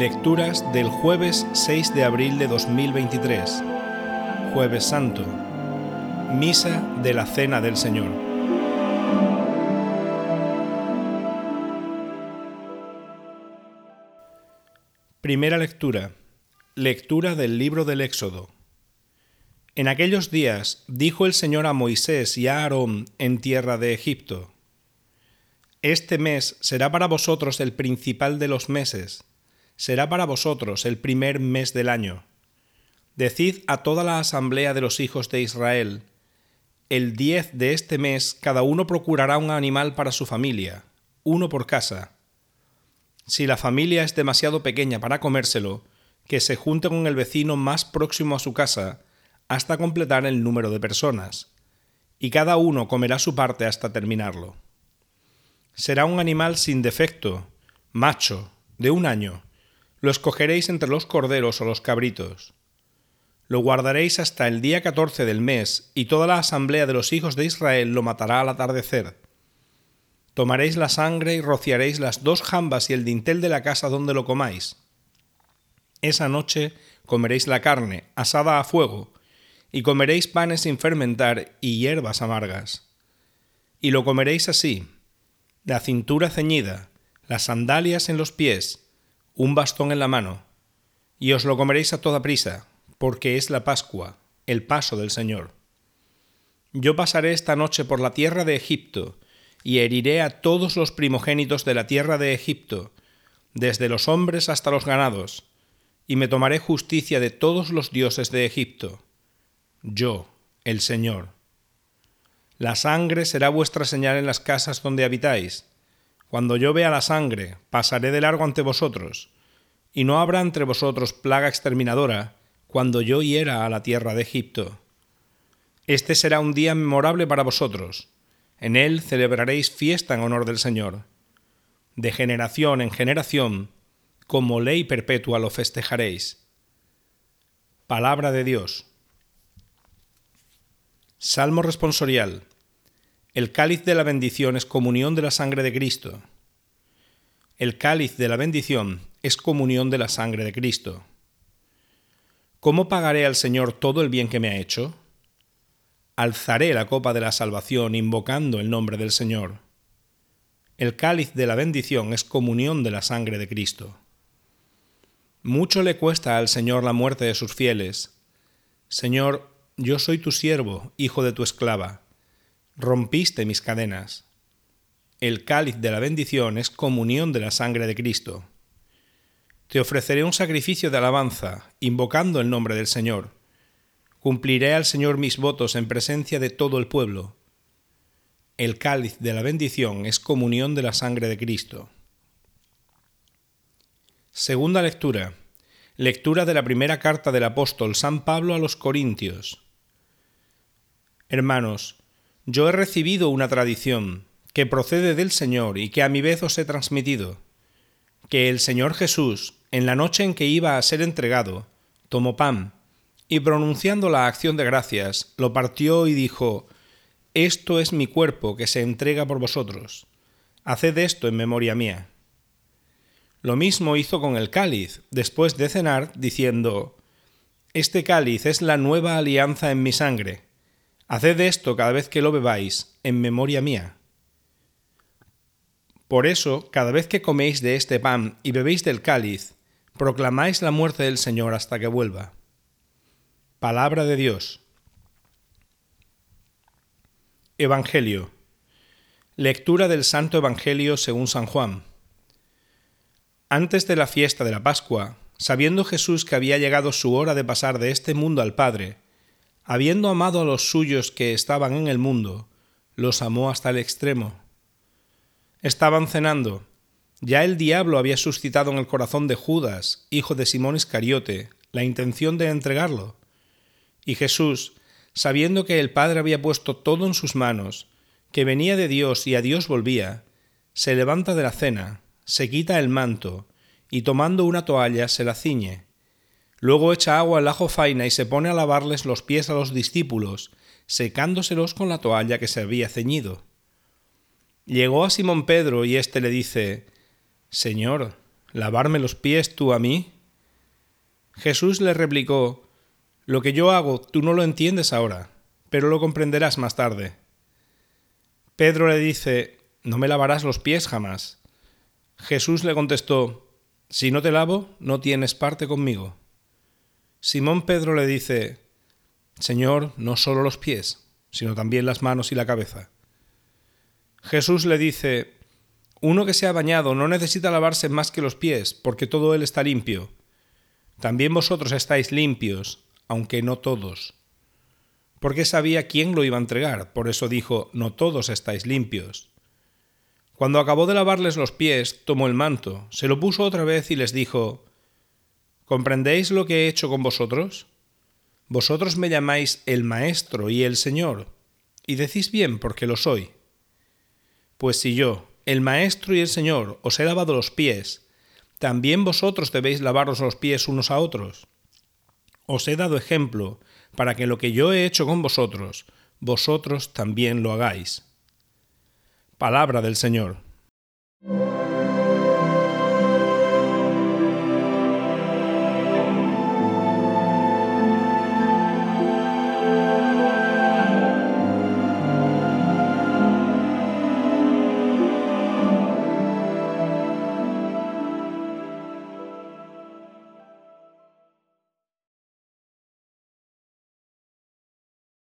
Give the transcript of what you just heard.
Lecturas del jueves 6 de abril de 2023. Jueves Santo. Misa de la Cena del Señor. Primera lectura. Lectura del libro del Éxodo. En aquellos días dijo el Señor a Moisés y a Aarón en tierra de Egipto, Este mes será para vosotros el principal de los meses será para vosotros el primer mes del año. Decid a toda la asamblea de los hijos de Israel, el diez de este mes cada uno procurará un animal para su familia, uno por casa. Si la familia es demasiado pequeña para comérselo, que se junte con el vecino más próximo a su casa hasta completar el número de personas, y cada uno comerá su parte hasta terminarlo. Será un animal sin defecto, macho, de un año, lo escogeréis entre los corderos o los cabritos. Lo guardaréis hasta el día catorce del mes, y toda la asamblea de los hijos de Israel lo matará al atardecer. Tomaréis la sangre y rociaréis las dos jambas y el dintel de la casa donde lo comáis. Esa noche comeréis la carne, asada a fuego, y comeréis panes sin fermentar y hierbas amargas. Y lo comeréis así, la cintura ceñida, las sandalias en los pies, un bastón en la mano, y os lo comeréis a toda prisa, porque es la Pascua, el paso del Señor. Yo pasaré esta noche por la tierra de Egipto, y heriré a todos los primogénitos de la tierra de Egipto, desde los hombres hasta los ganados, y me tomaré justicia de todos los dioses de Egipto. Yo, el Señor. La sangre será vuestra señal en las casas donde habitáis, cuando yo vea la sangre, pasaré de largo ante vosotros, y no habrá entre vosotros plaga exterminadora, cuando yo hiera a la tierra de Egipto. Este será un día memorable para vosotros. En él celebraréis fiesta en honor del Señor. De generación en generación, como ley perpetua lo festejaréis. Palabra de Dios. Salmo responsorial. El cáliz de la bendición es comunión de la sangre de Cristo. El cáliz de la bendición es comunión de la sangre de Cristo. ¿Cómo pagaré al Señor todo el bien que me ha hecho? Alzaré la copa de la salvación invocando el nombre del Señor. El cáliz de la bendición es comunión de la sangre de Cristo. Mucho le cuesta al Señor la muerte de sus fieles. Señor, yo soy tu siervo, hijo de tu esclava rompiste mis cadenas. El cáliz de la bendición es comunión de la sangre de Cristo. Te ofreceré un sacrificio de alabanza, invocando el nombre del Señor. Cumpliré al Señor mis votos en presencia de todo el pueblo. El cáliz de la bendición es comunión de la sangre de Cristo. Segunda lectura. Lectura de la primera carta del apóstol San Pablo a los Corintios. Hermanos, yo he recibido una tradición que procede del Señor y que a mi vez os he transmitido, que el Señor Jesús, en la noche en que iba a ser entregado, tomó pan, y pronunciando la acción de gracias, lo partió y dijo, Esto es mi cuerpo que se entrega por vosotros. Haced esto en memoria mía. Lo mismo hizo con el cáliz, después de cenar, diciendo, Este cáliz es la nueva alianza en mi sangre Haced esto cada vez que lo bebáis, en memoria mía. Por eso, cada vez que coméis de este pan y bebéis del cáliz, proclamáis la muerte del Señor hasta que vuelva. Palabra de Dios. Evangelio. Lectura del Santo Evangelio según San Juan. Antes de la fiesta de la Pascua, sabiendo Jesús que había llegado su hora de pasar de este mundo al Padre, habiendo amado a los suyos que estaban en el mundo, los amó hasta el extremo. Estaban cenando. Ya el diablo había suscitado en el corazón de Judas, hijo de Simón Iscariote, la intención de entregarlo. Y Jesús, sabiendo que el Padre había puesto todo en sus manos, que venía de Dios y a Dios volvía, se levanta de la cena, se quita el manto, y tomando una toalla se la ciñe Luego echa agua en la jofaina y se pone a lavarles los pies a los discípulos, secándoselos con la toalla que se había ceñido. Llegó a Simón Pedro y éste le dice, Señor, ¿lavarme los pies tú a mí? Jesús le replicó, Lo que yo hago tú no lo entiendes ahora, pero lo comprenderás más tarde. Pedro le dice, No me lavarás los pies jamás. Jesús le contestó, Si no te lavo, no tienes parte conmigo. Simón Pedro le dice, Señor, no solo los pies, sino también las manos y la cabeza. Jesús le dice, Uno que se ha bañado no necesita lavarse más que los pies, porque todo él está limpio. También vosotros estáis limpios, aunque no todos. Porque sabía quién lo iba a entregar, por eso dijo, No todos estáis limpios. Cuando acabó de lavarles los pies, tomó el manto, se lo puso otra vez y les dijo, ¿Comprendéis lo que he hecho con vosotros? Vosotros me llamáis el Maestro y el Señor, y decís bien porque lo soy. Pues si yo, el Maestro y el Señor, os he lavado los pies, también vosotros debéis lavaros los pies unos a otros. Os he dado ejemplo para que lo que yo he hecho con vosotros, vosotros también lo hagáis. Palabra del Señor.